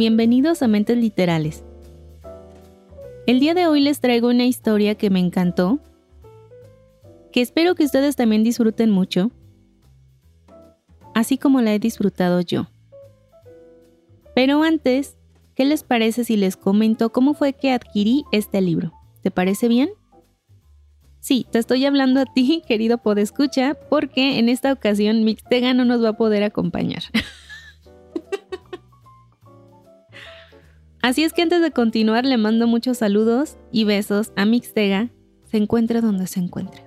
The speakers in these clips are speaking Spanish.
Bienvenidos a Mentes Literales. El día de hoy les traigo una historia que me encantó, que espero que ustedes también disfruten mucho, así como la he disfrutado yo. Pero antes, ¿qué les parece si les comento cómo fue que adquirí este libro? ¿Te parece bien? Sí, te estoy hablando a ti, querido podescucha, porque en esta ocasión Mixtega no nos va a poder acompañar. Así es que antes de continuar le mando muchos saludos y besos a Mixtega, se encuentre donde se encuentre.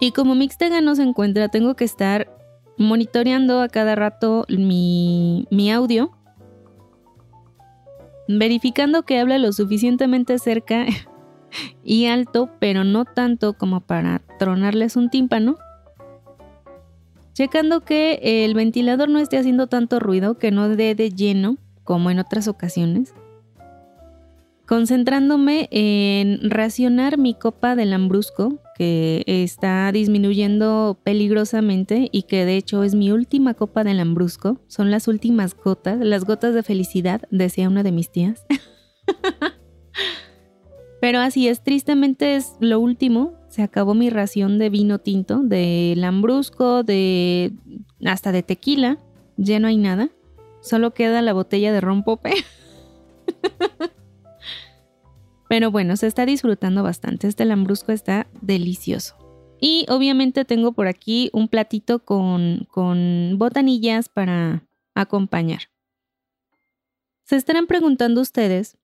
Y como Mixtega no se encuentra, tengo que estar monitoreando a cada rato mi, mi audio, verificando que habla lo suficientemente cerca y alto, pero no tanto como para tronarles un tímpano. Checando que el ventilador no esté haciendo tanto ruido, que no dé de lleno como en otras ocasiones, concentrándome en racionar mi copa de lambrusco, que está disminuyendo peligrosamente y que de hecho es mi última copa de lambrusco. Son las últimas gotas, las gotas de felicidad, decía una de mis tías. Pero así es, tristemente es lo último. Se acabó mi ración de vino tinto, de lambrusco, de hasta de tequila. Ya no hay nada. Solo queda la botella de rompope. Pero bueno, se está disfrutando bastante. Este lambrusco está delicioso. Y obviamente tengo por aquí un platito con, con botanillas para acompañar. Se estarán preguntando ustedes,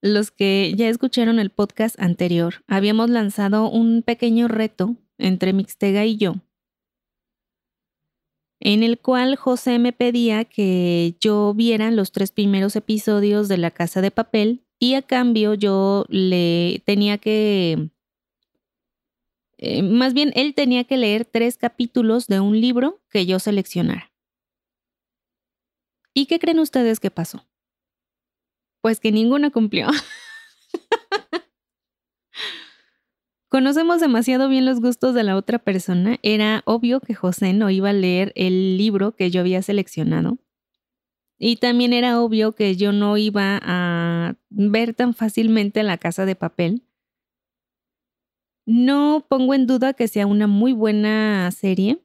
los que ya escucharon el podcast anterior, habíamos lanzado un pequeño reto entre Mixtega y yo en el cual José me pedía que yo viera los tres primeros episodios de La Casa de Papel y a cambio yo le tenía que, eh, más bien él tenía que leer tres capítulos de un libro que yo seleccionara. ¿Y qué creen ustedes que pasó? Pues que ninguna cumplió. Conocemos demasiado bien los gustos de la otra persona. Era obvio que José no iba a leer el libro que yo había seleccionado. Y también era obvio que yo no iba a ver tan fácilmente la casa de papel. No pongo en duda que sea una muy buena serie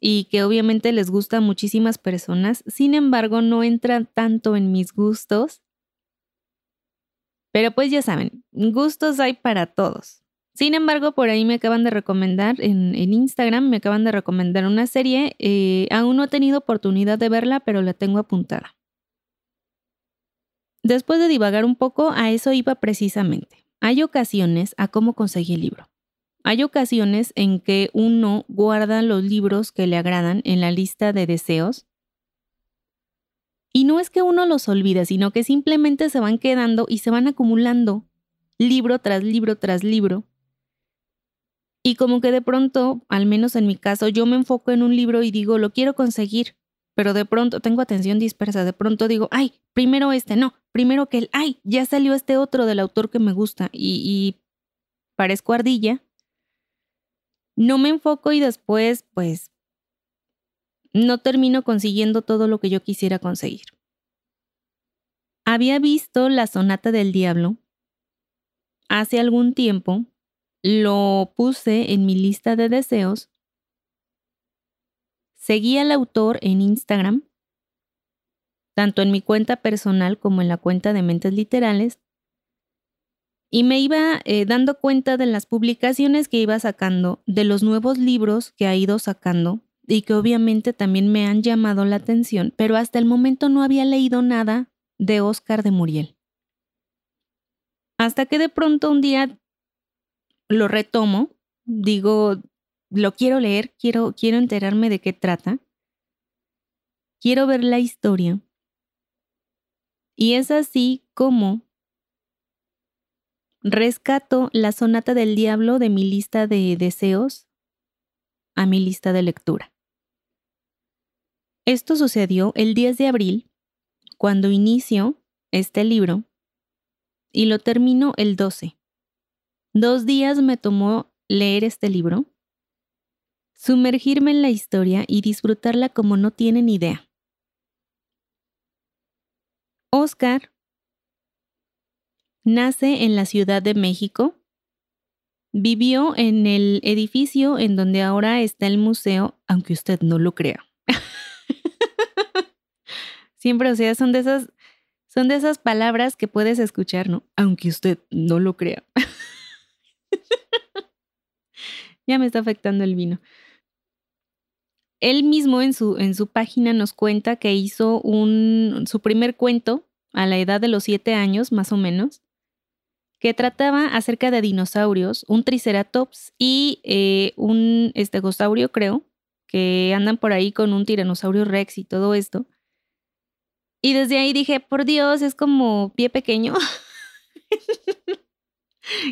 y que obviamente les gusta a muchísimas personas. Sin embargo, no entra tanto en mis gustos pero pues ya saben, gustos hay para todos. Sin embargo, por ahí me acaban de recomendar en, Instagram, me acaban de recomendar una serie. Eh, aún no he tenido oportunidad de verla, pero la tengo apuntada. Después de divagar un poco, a eso iba precisamente. Hay ocasiones a cómo conseguí el libro. Hay ocasiones en que uno guarda los libros que le agradan en la lista de deseos y no es que uno los olvide, sino que simplemente se van quedando y se van acumulando libro tras libro tras libro. Y como que de pronto, al menos en mi caso, yo me enfoco en un libro y digo, lo quiero conseguir, pero de pronto tengo atención dispersa, de pronto digo, ay, primero este, no, primero que el, ay, ya salió este otro del autor que me gusta y, y parezco ardilla. No me enfoco y después, pues, no termino consiguiendo todo lo que yo quisiera conseguir. Había visto la sonata del diablo hace algún tiempo, lo puse en mi lista de deseos, seguí al autor en Instagram, tanto en mi cuenta personal como en la cuenta de Mentes Literales, y me iba eh, dando cuenta de las publicaciones que iba sacando, de los nuevos libros que ha ido sacando y que obviamente también me han llamado la atención, pero hasta el momento no había leído nada de Oscar de Muriel. Hasta que de pronto un día lo retomo, digo, lo quiero leer, quiero, quiero enterarme de qué trata. quiero ver la historia. Y es así como rescato la sonata del diablo de mi lista de deseos a mi lista de lectura. Esto sucedió el 10 de abril, cuando inicio este libro, y lo termino el 12. Dos días me tomó leer este libro, sumergirme en la historia y disfrutarla como no tienen idea. Oscar nace en la Ciudad de México. Vivió en el edificio en donde ahora está el museo, aunque usted no lo crea. Siempre, o sea, son de esas son de esas palabras que puedes escuchar, ¿no? Aunque usted no lo crea. ya me está afectando el vino. Él mismo en su, en su página nos cuenta que hizo un, su primer cuento a la edad de los siete años, más o menos, que trataba acerca de dinosaurios, un triceratops y eh, un estegosaurio, creo, que andan por ahí con un tiranosaurio rex y todo esto. Y desde ahí dije, por Dios, es como pie pequeño.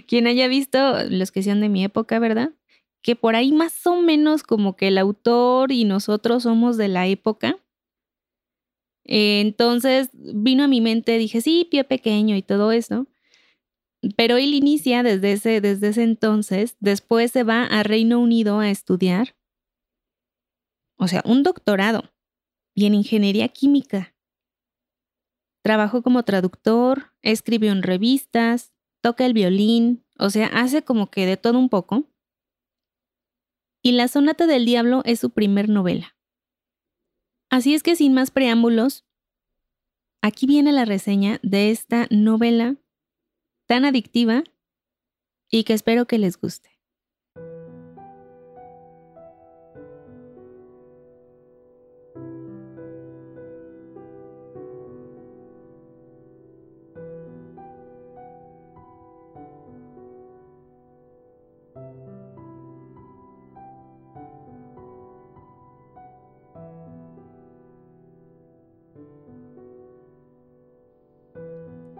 Quien haya visto, los que sean de mi época, ¿verdad? Que por ahí más o menos como que el autor y nosotros somos de la época. entonces vino a mi mente, dije, sí, pie pequeño y todo eso. Pero él inicia desde ese, desde ese entonces, después se va a Reino Unido a estudiar. O sea, un doctorado y en ingeniería química. Trabajó como traductor, escribió en revistas, toca el violín, o sea, hace como que de todo un poco. Y La Sonata del Diablo es su primer novela. Así es que sin más preámbulos, aquí viene la reseña de esta novela tan adictiva y que espero que les guste.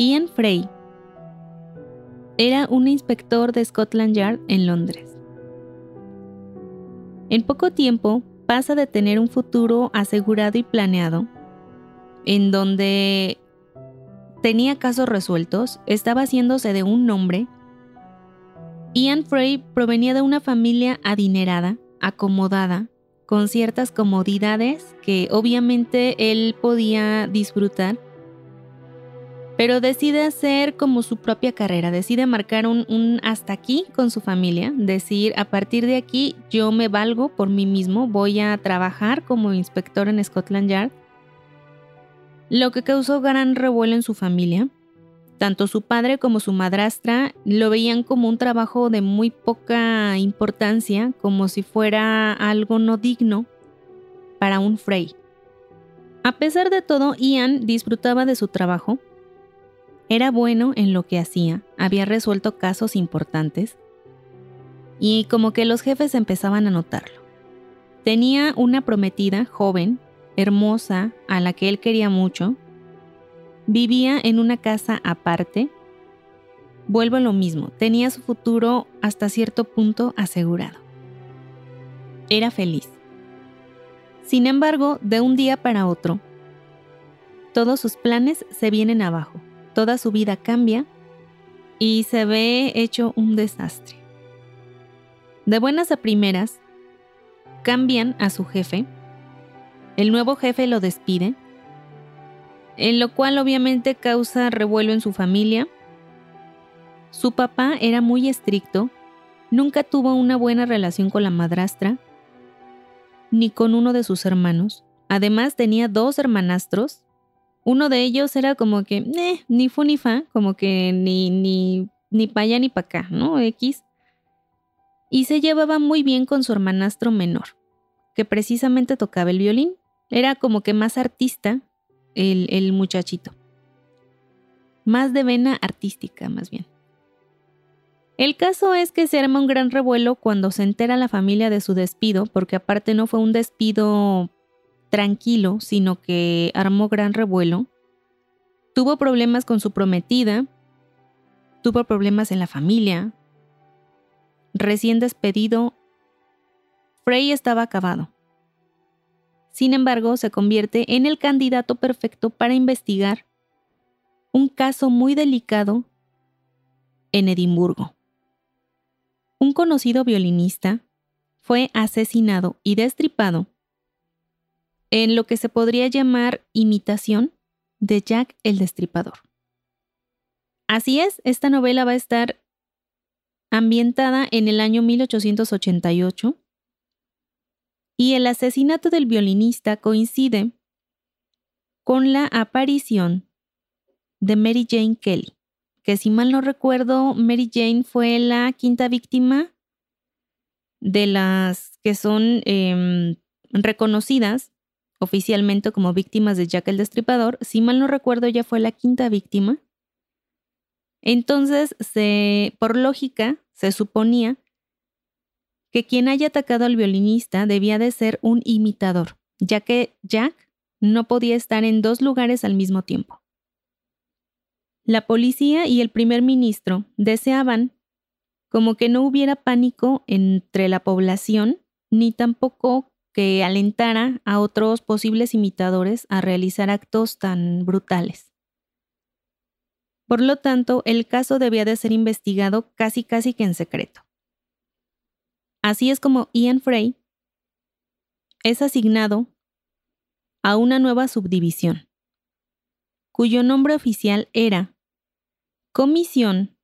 Ian Frey era un inspector de Scotland Yard en Londres. En poco tiempo pasa de tener un futuro asegurado y planeado, en donde tenía casos resueltos, estaba haciéndose de un nombre. Ian Frey provenía de una familia adinerada, acomodada, con ciertas comodidades que obviamente él podía disfrutar pero decide hacer como su propia carrera, decide marcar un, hasta aquí con su familia, decir, a partir de aquí yo me valgo por mí mismo, voy a trabajar como inspector en Scotland Yard, lo que causó gran revuelo en su familia. Tanto su padre como su madrastra lo veían como un trabajo de muy poca importancia, como si fuera algo no digno para un Frey. A pesar de todo, Ian disfrutaba de su trabajo, era bueno en lo que hacía, había resuelto casos importantes y como que los jefes empezaban a notarlo. Tenía una prometida joven, hermosa, a la que él quería mucho. Vivía en una casa aparte. Vuelvo a lo mismo, tenía su futuro hasta cierto punto asegurado. Era feliz. Sin embargo, de un día para otro, todos sus planes se vienen abajo toda su vida cambia y se ve hecho un desastre. De buenas a primeras, cambian a su jefe, el nuevo jefe lo despide, en lo cual obviamente causa revuelo en su familia. Su papá era muy estricto, nunca tuvo una buena relación con la madrastra, ni con uno de sus hermanos. Además tenía dos hermanastros uno de ellos era como que, eh, ni fu ni fa, como que ni, ni, ni para allá ni para acá, ¿no? X. Y se llevaba muy bien con su hermanastro menor, que precisamente tocaba el violín. Era como que más artista el, el muchachito. Más de vena artística, más bien. El caso es que se arma un gran revuelo cuando se entera la familia de su despido, porque aparte no fue un despido tranquilo, sino que armó gran revuelo. Tuvo problemas con su prometida, tuvo problemas en la familia. Recién despedido, Frey estaba acabado. Sin embargo, se convierte en el candidato perfecto para investigar un caso muy delicado en Edimburgo. Un conocido violinista fue asesinado y destripado en lo que se podría llamar imitación de Jack el Destripador. Así es, esta novela va a estar ambientada en el año 1888 y el asesinato del violinista coincide con la aparición de Mary Jane Kelly, que si mal no recuerdo, Mary Jane fue la quinta víctima de las que son em, reconocidas oficialmente como víctimas de Jack el Destripador. Si mal no recuerdo, ella fue la quinta víctima. Entonces, por lógica, se suponía que quien haya atacado al violinista debía de ser un imitador, ya que Jack no podía estar en dos lugares al mismo tiempo. La policía y el primer ministro deseaban como que no hubiera pánico entre la población, ni tampoco que alentara a otros posibles imitadores a realizar actos tan brutales. Por lo tanto, el caso debía de ser investigado casi casi que en secreto. Así es como Ian Frey es asignado a una nueva subdivisión, cuyo nombre oficial era Comisión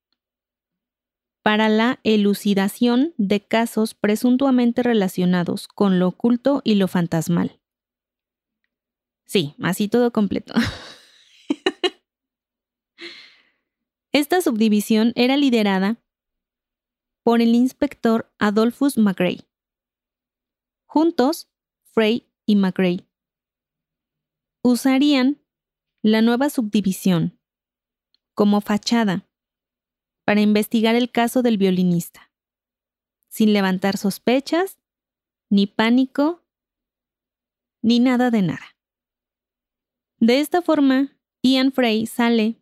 para la elucidación de casos presuntuamente relacionados con lo oculto y lo fantasmal. Sí, así todo completo. Esta subdivisión era liderada por el inspector Adolphus McGray. Juntos, Frey y McGray usarían la nueva subdivisión como fachada para investigar el caso del violinista, sin levantar sospechas, ni pánico, ni nada de nada. De esta forma, Ian Frey sale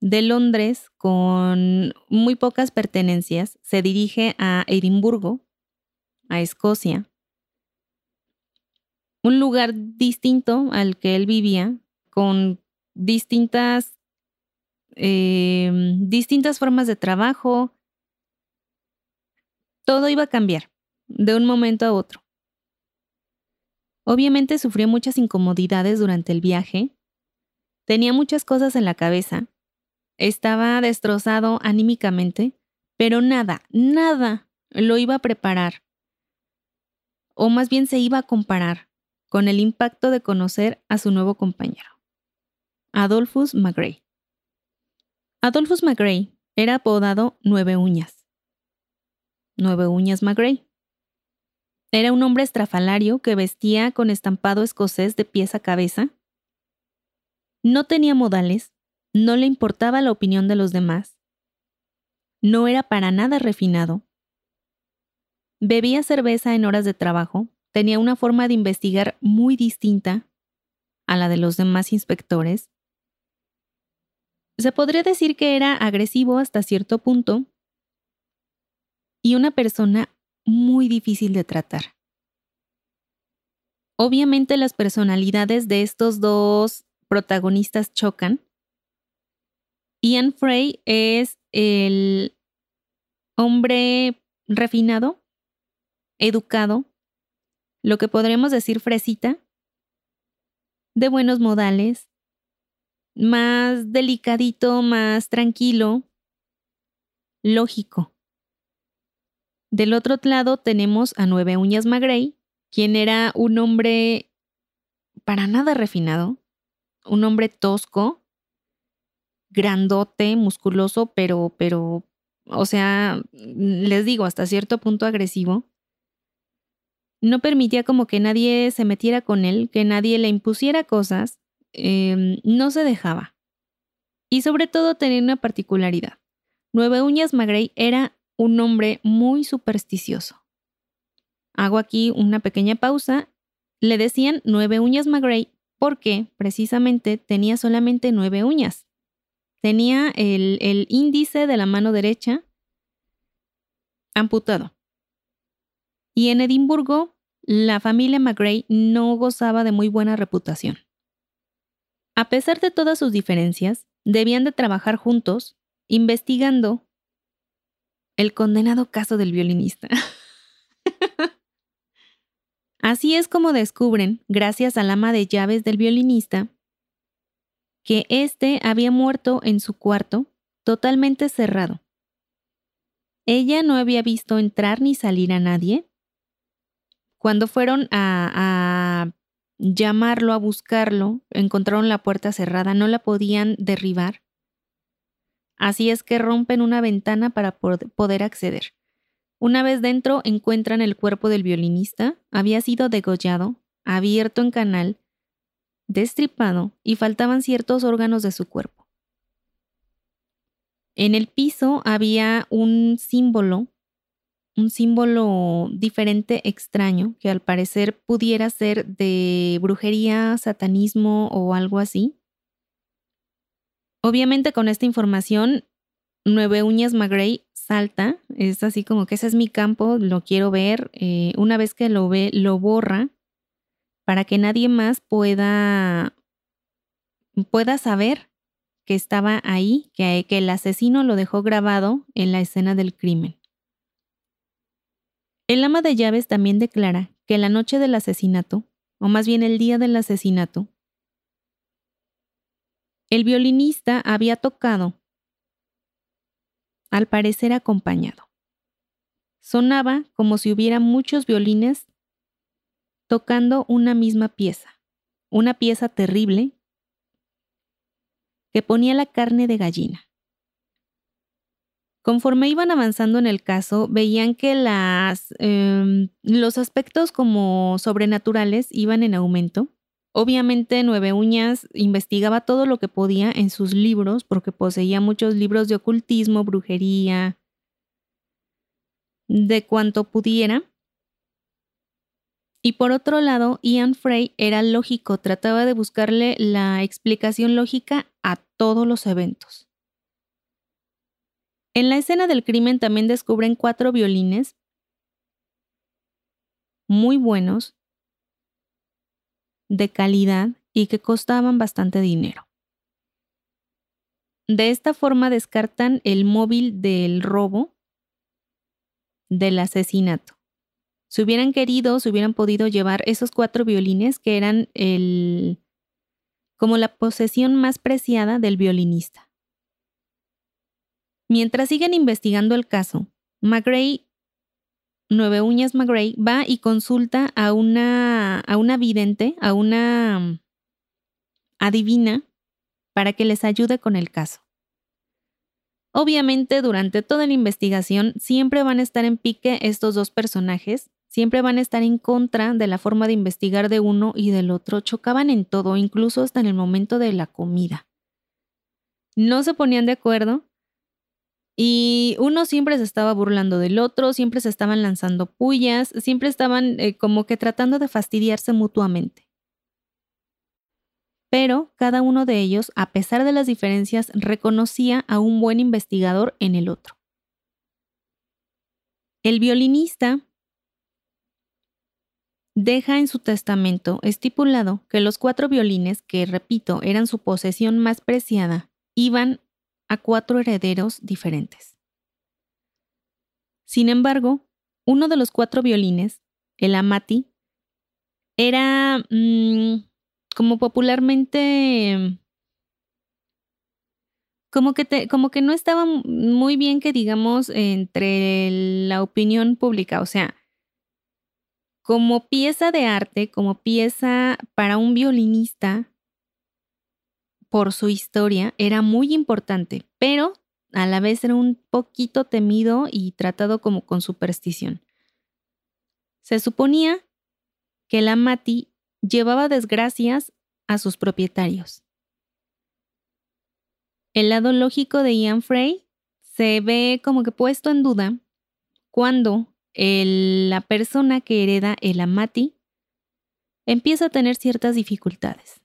de Londres con muy pocas pertenencias, se dirige a Edimburgo, a Escocia, un lugar distinto al que él vivía, con distintas Em, distintas formas de trabajo. Todo iba a cambiar de un momento a otro. Obviamente sufrió muchas incomodidades durante el viaje. Tenía muchas cosas en la cabeza. Estaba destrozado anímicamente, pero nada, nada lo iba a preparar. O más bien se iba a comparar con el impacto de conocer a su nuevo compañero, Adolphus McGray. Adolphus McGray era apodado Nueve Uñas. Nueve Uñas McGray. Era un hombre estrafalario que vestía con estampado escocés de pies a cabeza. No tenía modales, no le importaba la opinión de los demás. No era para nada refinado. Bebía cerveza en horas de trabajo, tenía una forma de investigar muy distinta a la de los demás inspectores se podría decir que era agresivo hasta cierto punto y una persona muy difícil de tratar. Obviamente las personalidades de estos dos protagonistas chocan. Ian Frey es el hombre refinado, educado, lo que podremos decir fresita, de buenos modales, más delicadito, más tranquilo, lógico. Del otro lado tenemos a Nueve Uñas Magrey, quien era un hombre para nada refinado, un hombre tosco, grandote, musculoso, pero, pero, o sea, les digo, hasta cierto punto agresivo. No permitía como que nadie se metiera con él, que nadie le impusiera cosas, Em, no se dejaba. Y sobre todo tenía una particularidad. Nueve Uñas Magrey era un hombre muy supersticioso. Hago aquí una pequeña pausa Le decían nueve uñas McGray porque precisamente tenía solamente nueve uñas. Tenía el, el índice de la mano derecha amputado. Y en Edimburgo, la familia McGray no gozaba de muy buena reputación. A pesar de todas sus diferencias, debían de trabajar juntos, investigando el condenado caso del violinista. Así es como descubren, gracias al ama de llaves del violinista, que éste había muerto en su cuarto, totalmente cerrado. Ella no había visto entrar ni salir a nadie. Cuando fueron a, llamarlo, a buscarlo, encontraron la puerta cerrada, no la podían derribar. Así es que rompen una ventana para poder acceder. Una vez dentro encuentran el cuerpo del violinista, había sido degollado, abierto en canal, destripado y faltaban ciertos órganos de su cuerpo. En el piso había un símbolo, un símbolo diferente, extraño, que al parecer pudiera ser de brujería, satanismo o algo así. Obviamente con esta información, Nueve Uñas McGray salta, es así como que ese es mi campo, lo quiero ver. Eh, una vez que lo ve, lo borra para que nadie más pueda, pueda saber que estaba ahí, que, que el asesino lo dejó grabado en la escena del crimen. El ama de llaves también declara que la noche del asesinato, o más bien el día del asesinato, el violinista había tocado al parecer acompañado. Sonaba como si hubiera muchos violines tocando una misma pieza, una pieza terrible que ponía la carne de gallina. Conforme iban avanzando en el caso, veían que las, em, los aspectos como sobrenaturales iban en aumento Obviamente Nueve Uñas investigaba todo lo que podía en sus libros porque poseía muchos libros de ocultismo, brujería, de cuanto pudiera. Y por otro lado, Ian Frey era lógico, trataba de buscarle la explicación lógica a todos los eventos. En la escena del crimen también descubren cuatro violines muy buenos de calidad y que costaban bastante dinero. De esta forma descartan el móvil del robo del asesinato. Si hubieran querido, si hubieran podido llevar esos cuatro violines que eran el como la posesión más preciada del violinista. Mientras siguen investigando el caso, McGray Nueve Uñas McGray va y consulta a una, a una vidente, a una mm, adivina, para que les ayude con el caso. Obviamente, durante toda la investigación siempre van a estar en pique estos dos personajes, siempre van a estar en contra de la forma de investigar de uno y del otro, chocaban en todo, incluso hasta en el momento de la comida. No se ponían de acuerdo y uno siempre se estaba burlando del otro, siempre se estaban lanzando pullas, siempre estaban eh, como que tratando de fastidiarse mutuamente. Pero cada uno de ellos, a pesar de las diferencias, reconocía a un buen investigador en el otro. El violinista deja en su testamento estipulado que los cuatro violines, que repito, eran su posesión más preciada, iban a cuatro herederos diferentes. Sin embargo, uno de los cuatro violines, el amati, era mm, como popularmente como que, como que no estaba muy bien que digamos entre la opinión pública, o sea, como pieza de arte, como pieza para un violinista, por su historia era muy importante, pero a la vez era un poquito temido y tratado como con superstición. Se suponía que la Mati llevaba desgracias a sus propietarios. El lado lógico de Ian Frey se ve como que puesto en duda cuando la persona que hereda el Amati empieza a tener ciertas dificultades.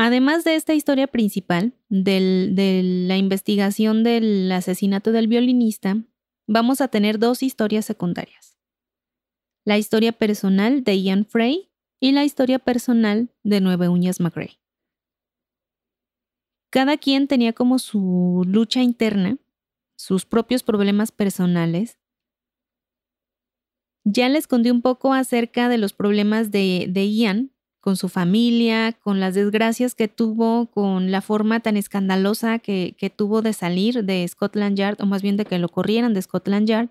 Además de esta historia principal de la investigación del asesinato del violinista, vamos a tener dos historias secundarias. La historia personal de Ian Frey y la historia personal de Nueve Uñas McRae. Cada quien tenía como su lucha interna, sus propios problemas personales. Ya les conté un poco acerca de los problemas de, de Ian con su familia, con las desgracias que tuvo, con la forma tan escandalosa que, tuvo de salir de Scotland Yard, o más bien de que lo corrieran de Scotland Yard,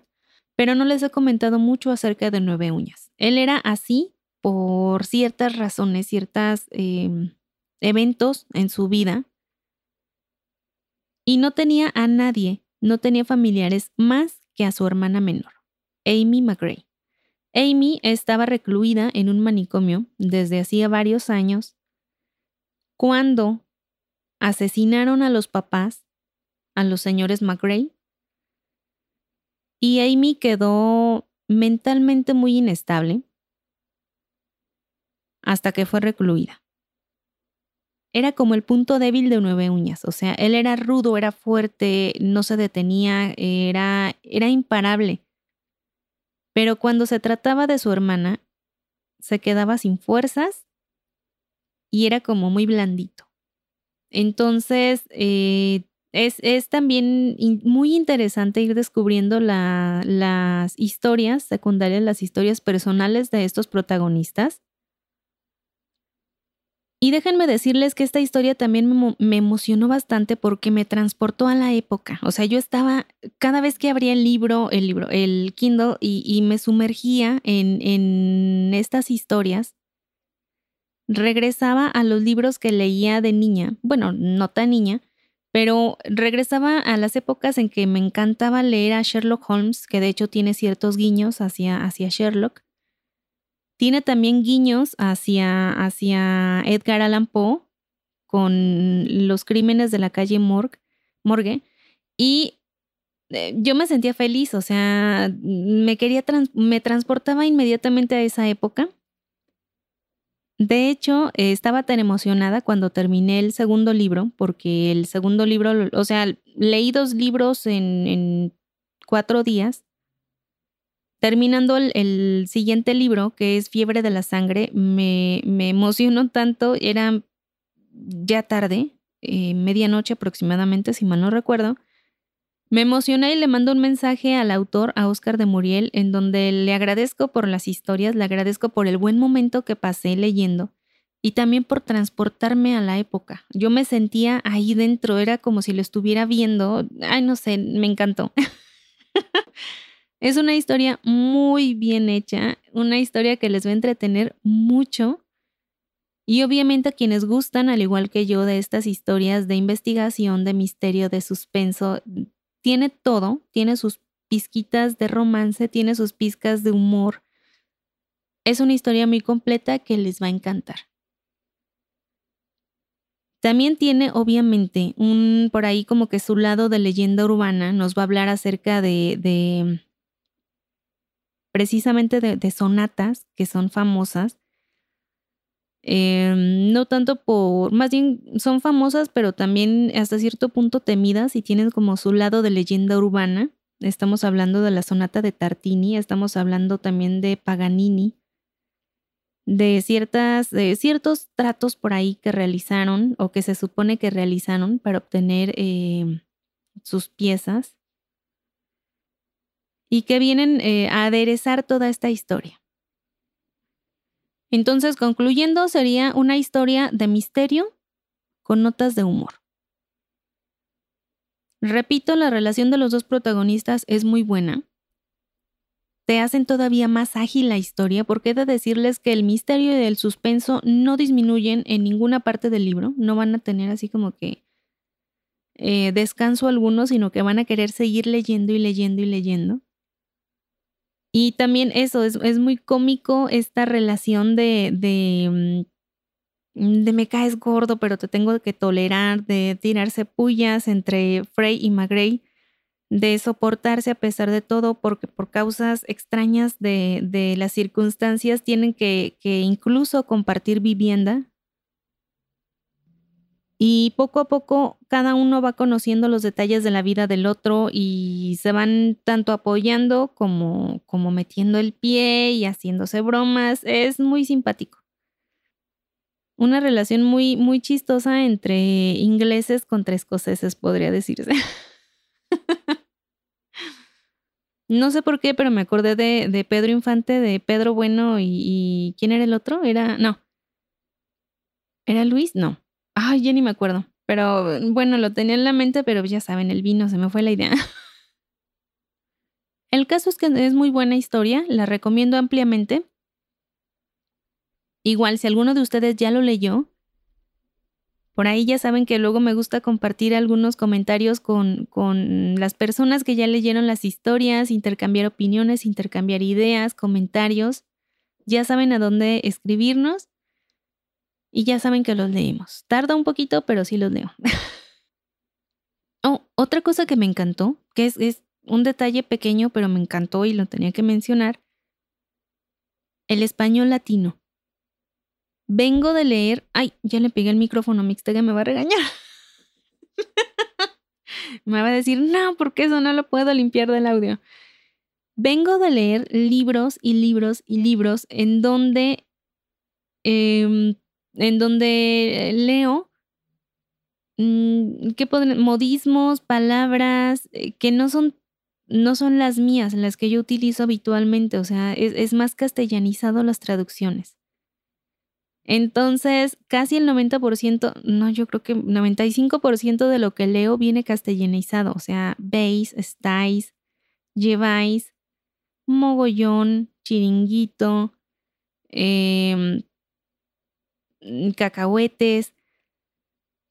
pero no les he comentado mucho acerca de Nueve Uñas. Él era así por ciertas razones, ciertos em, eventos en su vida, y no tenía a nadie, no tenía familiares más que a su hermana menor, Amy McGray. Amy estaba recluida en un manicomio desde hacía varios años cuando asesinaron a los papás, a los señores McRae, y Amy quedó mentalmente muy inestable hasta que fue recluida. Era como el punto débil de Nueve Uñas, o sea, él era rudo, era fuerte, no se detenía, era, era imparable. Pero cuando se trataba de su hermana, se quedaba sin fuerzas y era como muy blandito. Entonces, eh, es, también muy interesante ir descubriendo las historias secundarias, las historias personales de estos protagonistas y déjenme decirles que esta historia también me, emocionó bastante porque me transportó a la época. O sea, yo estaba, cada vez que abría el libro, el libro, el Kindle y, me sumergía en, en estas historias, regresaba a los libros que leía de niña. Bueno, no tan niña, pero regresaba a las épocas en que me encantaba leer a Sherlock Holmes, que de hecho tiene ciertos guiños hacia, hacia Sherlock. Tiene también guiños hacia, hacia Edgar Allan Poe con los crímenes de la calle Morgue, y eh, yo me sentía feliz, o sea, me quería me transportaba inmediatamente a esa época. De hecho, estaba tan emocionada cuando terminé el segundo libro, porque el segundo libro, o sea, leí dos libros en cuatro días Terminando el, siguiente libro, que es Fiebre de la Sangre, me, emocionó tanto, era ya tarde, eh, medianoche aproximadamente, si mal no recuerdo. Me emocioné y le mando un mensaje al autor, a Oscar de Muriel, en donde le agradezco por las historias, le agradezco por el buen momento que pasé leyendo y también por transportarme a la época. Yo me sentía ahí dentro, era como si lo estuviera viendo. Ay, no sé, me encantó. Es una historia muy bien hecha, una historia que les va a entretener mucho. Y obviamente a quienes gustan, al igual que yo, de estas historias de investigación, de misterio, de suspenso, tiene todo, tiene sus pizquitas de romance, tiene sus pizcas de humor. Es una historia muy completa que les va a encantar. También tiene, obviamente, un por ahí como que su lado de leyenda urbana, nos va a hablar acerca de, de precisamente de, sonatas que son famosas. Em, no tanto por, más bien son famosas, pero también hasta cierto punto temidas y tienen como su lado de leyenda urbana. Estamos hablando de la sonata de Tartini, estamos hablando también de Paganini, de ciertas, de ciertos tratos por ahí que realizaron o que se supone que realizaron para obtener em, sus piezas y que vienen eh, a aderezar toda esta historia. Entonces, concluyendo, sería una historia de misterio con notas de humor. Repito, la relación de los dos protagonistas es muy buena. Te hacen todavía más ágil la historia porque he de decirles que el misterio y el suspenso no disminuyen en ninguna parte del libro, no van a tener así como que eh, descanso alguno, sino que van a querer seguir leyendo y leyendo y leyendo. Y también eso, es, muy cómico esta relación de, de, mm, de, me caes gordo, pero te tengo que tolerar, de tirarse pullas entre Frey y McGray. de soportarse a pesar de todo, porque por causas extrañas de, las circunstancias tienen que, que incluso compartir vivienda. Y poco a poco cada uno va conociendo los detalles de la vida del otro y se van tanto apoyando como, como metiendo el pie y haciéndose bromas. Es muy simpático. Una relación muy, muy chistosa entre ingleses contra escoceses, podría decirse. No sé por qué, pero me acordé de, Pedro Infante, de Pedro Bueno y, ¿Quién era el otro? Era. No. ¿Era Luis? No. Ay, ya ni me acuerdo. Pero bueno, lo tenía en la mente, pero ya saben, el vino, se me fue la idea. El caso es que es muy buena historia, la recomiendo ampliamente. Igual, si alguno de ustedes ya lo leyó, por ahí ya saben que luego me gusta compartir algunos comentarios con, con, las personas que ya leyeron las historias, intercambiar opiniones, intercambiar ideas, comentarios. Ya saben a dónde escribirnos y ya saben que los leemos. Tarda un poquito, pero sí los leo. oh, otra cosa que me encantó, que es, es un detalle pequeño, pero me encantó y lo tenía que mencionar, el español latino. Vengo de leer. Ay, ya le pegué el micrófono, Mixtega me va a regañar. me va a decir, no, porque eso no lo puedo limpiar del audio. Vengo de leer libros y libros y libros en donde. Em, en donde leo. Mm, ¿Qué? Modismos, palabras eh, que no son no son las mías, las que yo utilizo habitualmente, o sea, es, más castellanizado las traducciones. Entonces, casi el 90%, no, yo creo que 95% de lo que leo viene castellanizado, o sea, veis, estáis, lleváis, mogollón, chiringuito, em, cacahuetes,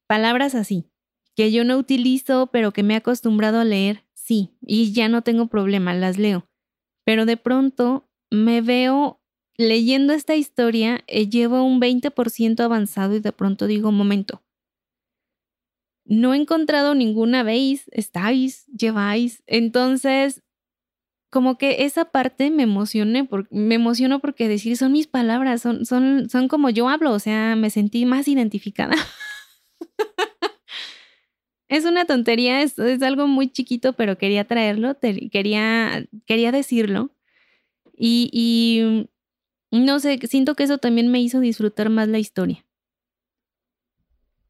palabras así, que yo no utilizo, pero que me he acostumbrado a leer, sí, y ya no tengo problema, las leo. Pero de pronto me veo leyendo esta historia eh, llevo un 20% avanzado y de pronto digo, momento, no he encontrado ninguna, veis, estáis, lleváis. Entonces, como que esa parte me emocioné, me emocionó porque decir, son mis palabras, son, son, son como yo hablo, o sea, me sentí más identificada. es una tontería, es, es, algo muy chiquito, pero quería traerlo, quería, quería decirlo. Y, y no sé, siento que eso también me hizo disfrutar más la historia.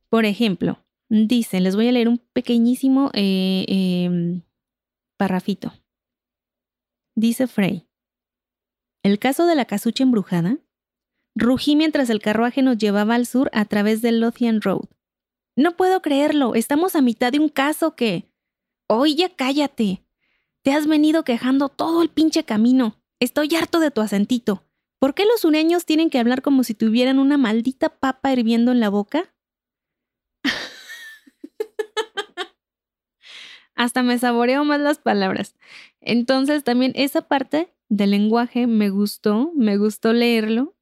Por ejemplo, dice, les voy a leer un pequeñísimo eh, em, parrafito. Dice Frey, el caso de la casucha embrujada. Rugí mientras el carruaje nos llevaba al sur a través del Lothian Road. No puedo creerlo, estamos a mitad de un caso que... Oye, cállate. Te has venido quejando todo el pinche camino. Estoy harto de tu acentito. ¿Por qué los sureños tienen que hablar como si tuvieran una maldita papa hirviendo en la boca? Hasta me saboreo más las palabras. Entonces también esa parte del lenguaje me gustó, me gustó leerlo.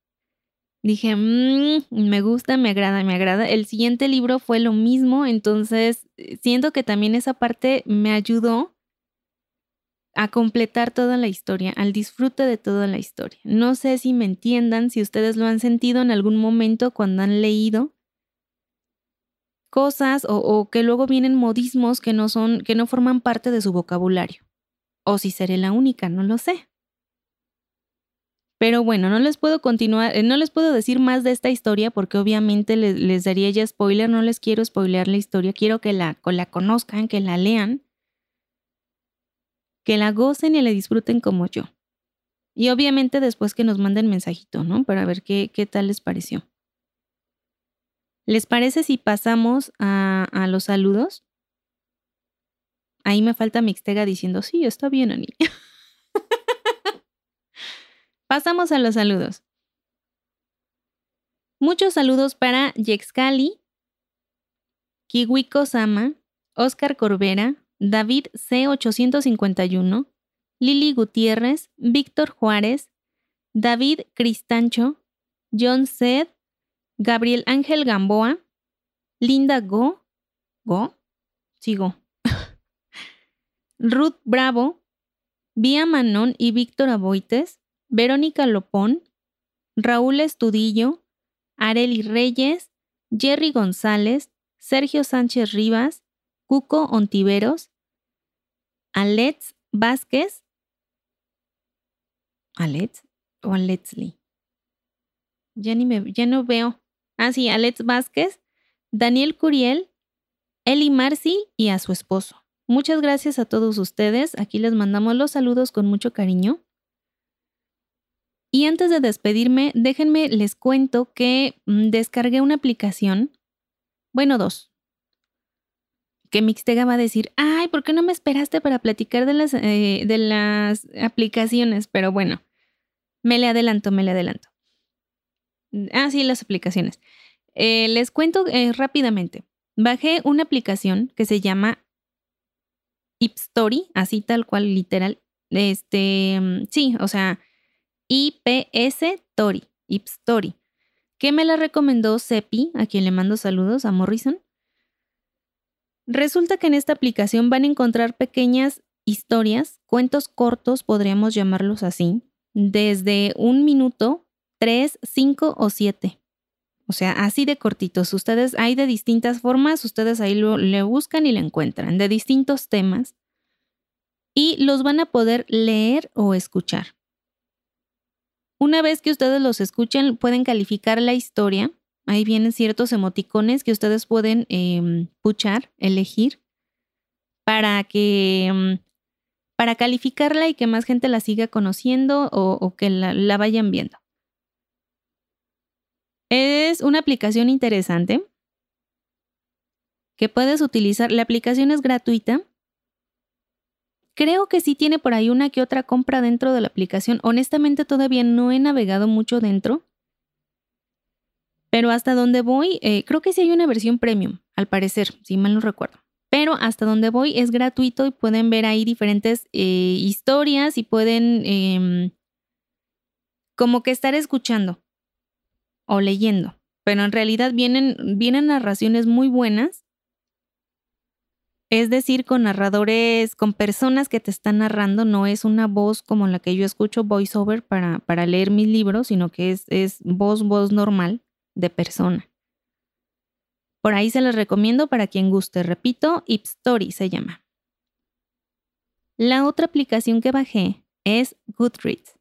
Dije, mmm, me gusta, me agrada, me agrada. El siguiente libro fue lo mismo, entonces siento que también esa parte me ayudó a completar toda la historia, al disfrute de toda la historia. No sé si me entiendan, si ustedes lo han sentido en algún momento cuando han leído cosas o, que luego vienen modismos que no son, que no forman parte de su vocabulario. O si seré la única, no lo sé. Pero bueno, no les puedo continuar, eh, no les puedo decir más de esta historia porque obviamente les, daría ya spoiler, no les quiero spoilear la historia, quiero que la, la conozcan, que la lean que la gocen y la disfruten como yo. Y obviamente después que nos manden mensajito, ¿no? Para ver qué, qué tal les pareció. ¿Les parece si pasamos a, los saludos? Ahí me falta Mixtega diciendo, sí, está bien, Ani. Pasamos a los saludos. Muchos saludos para Yexcali, Kiwiko Sama, Oscar Corbera, David C851, Lili Gutiérrez, Víctor Juárez, David Cristancho, John Sed, Gabriel Ángel Gamboa, Linda Go, Go, sigo, Ruth Bravo, Vía Manón y Víctor Aboites, Verónica Lopón, Raúl Estudillo, Areli Reyes, Jerry González, Sergio Sánchez Rivas, Cuco Ontiveros, Alex Vázquez, Alex o Alexley. Ya, ni me, ya no veo. Ah, sí, Alex Vázquez, Daniel Curiel, Eli Marci y a su esposo. Muchas gracias a todos ustedes. Aquí les mandamos los saludos con mucho cariño. Y antes de despedirme, déjenme les cuento que mm, descargué una aplicación, bueno, dos, que Mixtega va a decir, ay, ¿por qué no me esperaste para platicar de las, eh, de las aplicaciones? Pero bueno, me le adelanto, me le adelanto. Ah, sí, las aplicaciones. Eh, les cuento eh, rápidamente. Bajé una aplicación que se llama Ipstory, así tal cual, literal. Este, mm, sí, o sea, IPS Tori, Ipstory, que me la recomendó Sepi, a quien le mando saludos a Morrison. Resulta que en esta aplicación van a encontrar pequeñas historias, cuentos cortos, podríamos llamarlos así, desde un minuto, tres, cinco o siete. O sea, así de cortitos. Ustedes hay de distintas formas, ustedes ahí lo, le buscan y le encuentran, de distintos temas. Y los van a poder leer o escuchar. Una vez que ustedes los escuchen, pueden calificar la historia. Ahí vienen ciertos emoticones que ustedes pueden eh, puchar, elegir, para que em, para calificarla y que más gente la siga conociendo o, que la vayan viendo. Es una aplicación interesante que puedes utilizar. La aplicación es gratuita. Creo que sí tiene por ahí una que otra compra dentro de la aplicación. Honestamente todavía no he navegado mucho dentro. Pero hasta donde voy, eh, creo que sí hay una versión premium, al parecer, si mal no recuerdo. Pero hasta donde voy es gratuito y pueden ver ahí diferentes eh, historias y pueden em, como que estar escuchando o leyendo. Pero en realidad vienen, vienen narraciones muy buenas. Es decir, con narradores, con personas que te están narrando, no es una voz como la que yo escucho voiceover para, para leer mis libros, sino que es, es voz, voz normal de persona. Por ahí se les recomiendo para quien guste. Repito, Ipstory se llama. La otra aplicación que bajé es Goodreads.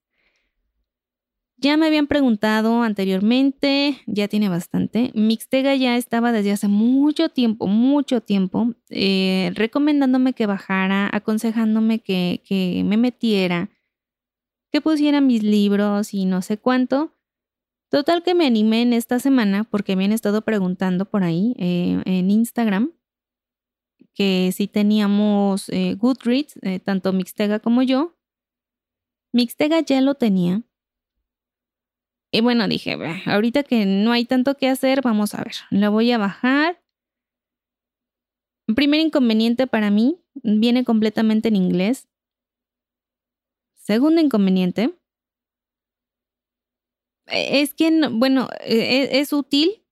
Ya me habían preguntado anteriormente, ya tiene bastante. Mixtega ya estaba desde hace mucho tiempo, mucho tiempo, eh, recomendándome que bajara, aconsejándome que, que me metiera, que pusiera mis libros y no sé cuánto. Total que me animé en esta semana porque me han estado preguntando por ahí eh, en Instagram que si teníamos eh, Goodreads, tanto Mixtega como yo. Mixtega ya lo tenía, y bueno, dije, ahorita que no hay tanto que hacer, vamos a ver, la voy a bajar. Primer inconveniente para mí, viene completamente en inglés. Segundo inconveniente, e, es que, bueno, e, e, es, útil.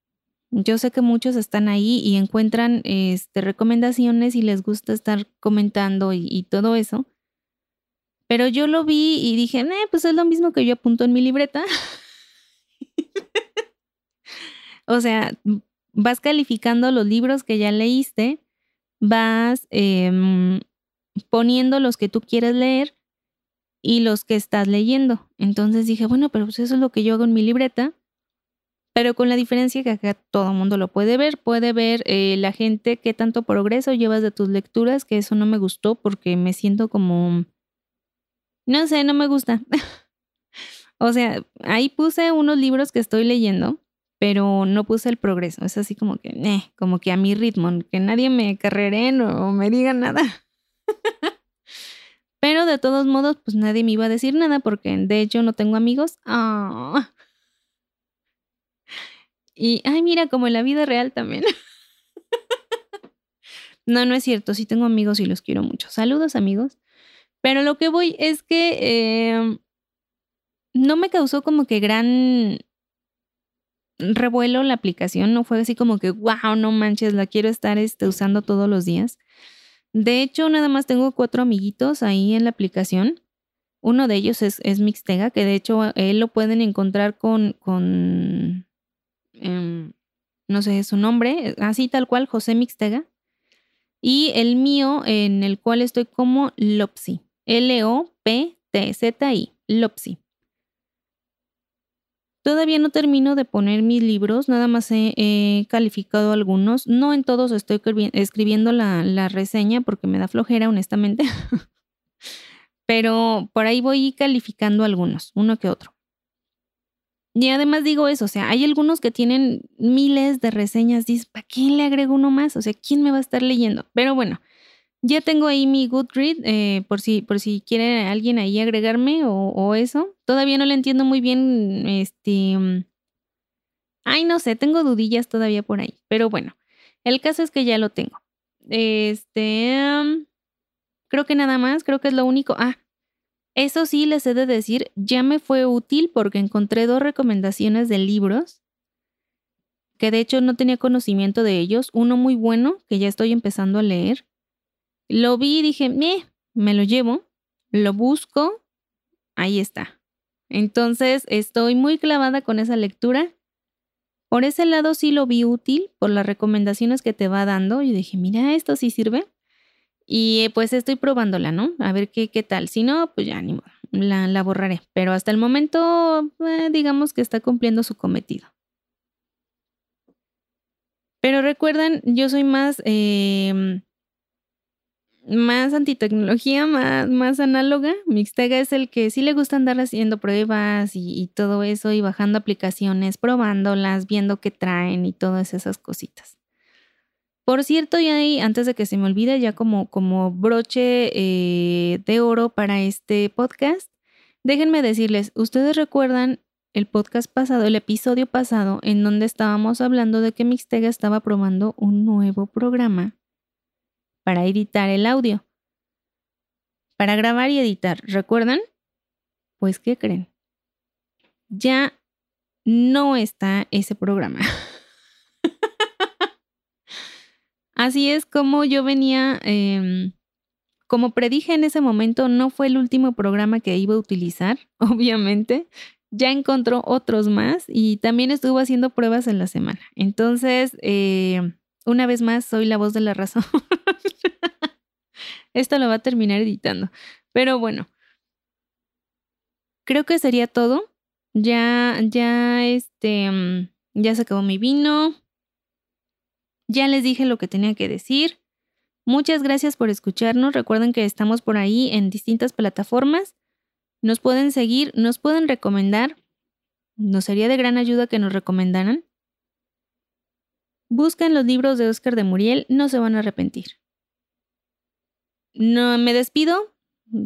Yo sé que muchos están ahí y encuentran este, recomendaciones y les gusta estar comentando y, todo eso. Pero yo lo vi y dije, eh, pues es lo mismo que yo apunto en mi libreta. o sea, vas calificando los libros que ya leíste, vas em, poniendo los que tú quieres leer y los que estás leyendo. Entonces dije, bueno, pero pues eso es lo que yo hago en mi libreta, pero con la diferencia que acá todo el mundo lo puede ver, puede ver eh, la gente qué tanto progreso llevas de tus lecturas, que eso no me gustó porque me siento como, no sé, no me gusta. O sea, ahí puse unos libros que estoy leyendo, pero no puse el progreso. Es así como que, como que a mi ritmo, que nadie me carrere o me diga nada. pero de todos modos, pues nadie me iba a decir nada porque de hecho no tengo amigos. Ah. Y, ay, mira, como en la vida real también. no, no es cierto, sí tengo amigos y los quiero mucho. Saludos amigos. Pero lo que voy es que eh, no me causó como que gran revuelo la aplicación, no fue así como que, wow, no manches, la quiero estar este, usando todos los días. De hecho, nada más tengo cuatro amiguitos ahí en la aplicación. Uno de ellos es, Mixtega, que de hecho él lo pueden encontrar con, con em, no sé su nombre, así tal cual, José Mixtega. Y el mío, en el cual estoy como Lopsi. L-O-P-T-Z-I. Lopsi. Todavía no termino de poner mis libros, nada más he, calificado algunos. No en todos estoy escribiendo la, reseña porque me da flojera, honestamente. Pero por ahí voy calificando algunos, uno que otro. Y además digo eso, o sea, hay algunos que tienen miles de reseñas, dices, ¿para quién le agrego uno más? O sea, ¿quién me va a estar leyendo? Pero bueno, ya tengo ahí mi Goodread, eh, por, si, por si quiere alguien ahí agregarme o, eso. Todavía no le entiendo muy bien, este... Mm, ay, no sé, tengo dudillas todavía por ahí. Pero bueno, el caso es que ya lo tengo. Este... creo que nada más, creo que es lo único. Ah, eso sí, les he de decir, ya me fue útil porque encontré dos recomendaciones de libros que de hecho no tenía conocimiento de ellos. Uno muy bueno que ya estoy empezando a leer. Lo vi y dije, me lo llevo, lo busco, ahí está. Entonces estoy muy clavada con esa lectura. Por ese lado sí lo vi útil por las recomendaciones que te va dando. Y dije, mira, esto sí sirve. Y eh, pues estoy probándola, ¿no? A ver qué, qué tal. Si no, pues ya ni modo, la, la borraré. Pero hasta el momento, eh, digamos que está cumpliendo su cometido. Pero recuerden, yo soy más, eh, más antitecnología, más, más análoga. Mixtega es el que sí le gusta andar haciendo pruebas y, todo eso y bajando aplicaciones, probándolas, viendo qué traen y todas esas cositas. Por cierto, y ahí, antes de que se me olvide, ya como, como broche eh, de oro para este podcast, déjenme decirles, ¿ustedes recuerdan el podcast pasado, el episodio pasado, en donde estábamos hablando de que Mixtega estaba probando un nuevo programa para editar el audio? Para grabar y editar, ¿recuerdan? Pues, ¿qué creen? Ya no está ese programa. Así es como yo venía, em, como predije en ese momento, no fue el último programa que iba a utilizar, obviamente. Ya encontró otros más y también estuvo haciendo pruebas en la semana. Entonces, eh, una vez más, soy la voz de la razón. Esto lo va a terminar editando. Pero bueno, creo que sería todo. Ya, ya, este, mm, ya se acabó mi vino. Ya les dije lo que tenía que decir. Muchas gracias por escucharnos. Recuerden que estamos por ahí en distintas plataformas. Nos pueden seguir, nos pueden recomendar. Nos sería de gran ayuda que nos recomendaran. Busquen los libros de Oscar de Muriel, no se van a arrepentir. No me despido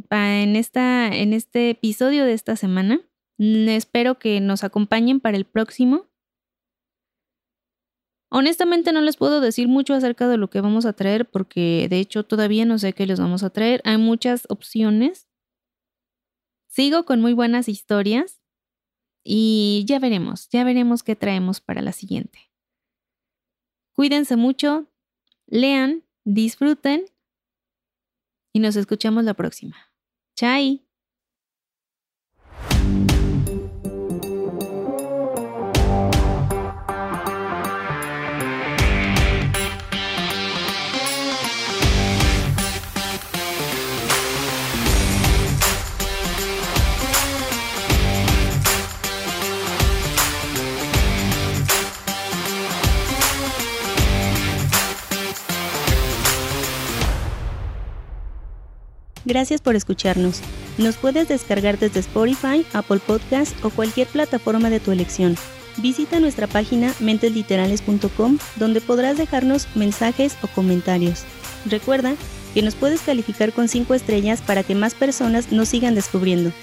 en, esta, en este episodio de esta semana. Espero que nos acompañen para el próximo. Honestamente no les puedo decir mucho acerca de lo que vamos a traer porque de hecho todavía no sé qué les vamos a traer. Hay muchas opciones. Sigo con muy buenas historias y ya veremos, ya veremos qué traemos para la siguiente. Cuídense mucho, lean, disfruten y nos escuchamos la próxima. Chai. Gracias por escucharnos. Nos puedes descargar desde Spotify, Apple Podcast o cualquier plataforma de tu elección. Visita nuestra página mentesliterales.com donde podrás dejarnos mensajes o comentarios. Recuerda que nos puedes calificar con 5 estrellas para que más personas nos sigan descubriendo.